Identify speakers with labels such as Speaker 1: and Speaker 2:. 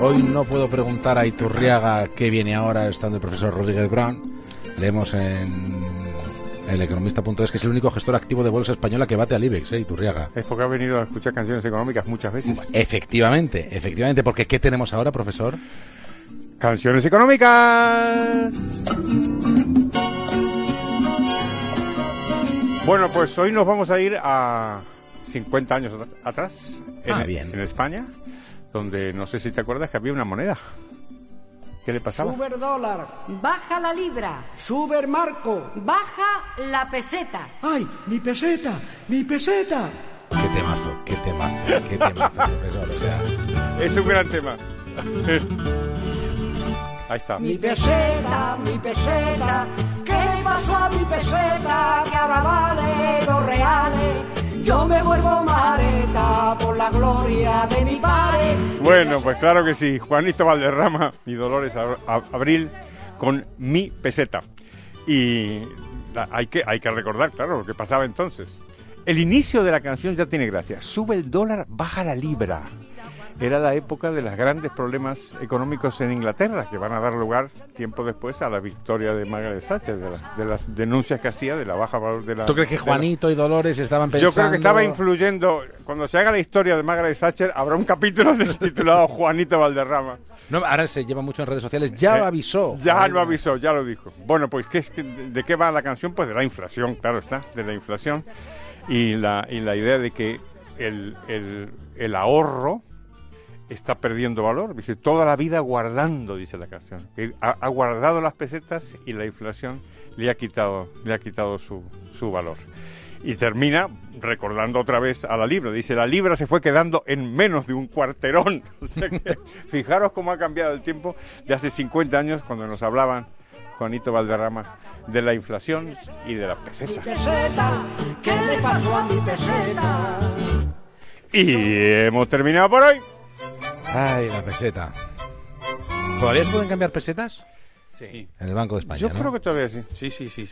Speaker 1: hoy no puedo preguntar a Iturriaga qué viene ahora estando el profesor Rodríguez Brown. Leemos en el economista.es que es el único gestor activo de bolsa española que bate al IBEX, ¿eh, Iturriaga?
Speaker 2: Es porque ha venido a escuchar canciones económicas muchas veces.
Speaker 1: Efectivamente, efectivamente, porque ¿qué tenemos ahora, profesor?
Speaker 2: Canciones económicas. Bueno, pues hoy nos vamos a ir a 50 años atrás, en,
Speaker 1: Ah, bien.
Speaker 2: en España, donde no sé si te acuerdas que había una moneda. ¿Qué le pasaba?
Speaker 3: Sube el dólar,
Speaker 4: Baja la libra,
Speaker 3: sube el marco.
Speaker 4: baja la peseta.
Speaker 3: ¡Ay, mi peseta, mi peseta!
Speaker 1: Qué temazo, qué temazo, qué temazo, profesor. O sea,
Speaker 2: Es un gran tema. Ahí está.
Speaker 3: Mi peseta, mi peseta, ¿qué le pasó a mi peseta? Que ahora vale dos reales. Yo me vuelvo mareta por la gloria de mi padre.
Speaker 2: Bueno, pues claro que sí. Juanito Valderrama y Dolores Ab- Ab- Abril con mi peseta. Y hay que, hay que recordar, claro, lo que pasaba entonces. El inicio de la canción ya tiene gracia. Sube el dólar, baja la libra. Era la época de los grandes problemas económicos en Inglaterra, que van a dar lugar tiempo después a la victoria de Margaret Thatcher, de las, de las denuncias que hacía de la baja valor de la...
Speaker 1: ¿tú crees que
Speaker 2: la-
Speaker 1: Juanito y Dolores estaban pensando?
Speaker 2: yo creo que estaba influyendo. Cuando se haga la historia de Margaret Thatcher, habrá un capítulo titulado Juanito Valderrama.
Speaker 1: No, ahora se lleva mucho en redes sociales. Ya lo avisó.
Speaker 2: Ya lo avisó, ya lo dijo. Bueno, pues ¿qué es ¿de qué va la canción? Pues de la inflación, claro está, de la inflación. Y la, y la idea de que el, el- el ahorro está perdiendo valor. Dice, toda la vida guardando, dice la canción. Que ha, ha guardado las pesetas y la inflación le ha quitado, le ha quitado su, su valor. Y termina recordando otra vez a la libra. Dice, la libra se fue quedando en menos de un cuarterón. O sea que, fijaros cómo ha cambiado el tiempo de hace 50 años cuando nos hablaban Juanito Valderrama de la inflación y de las
Speaker 3: Mi
Speaker 2: pesetas.
Speaker 3: peseta, ¿qué le pasó a mi peseta?
Speaker 2: Y hemos terminado por hoy.
Speaker 1: Ay, la peseta. ¿Todavía se pueden cambiar pesetas?
Speaker 5: Sí.
Speaker 1: En el Banco de España.
Speaker 2: Yo
Speaker 1: ¿no?
Speaker 2: creo que todavía sí.
Speaker 5: Sí, sí, sí.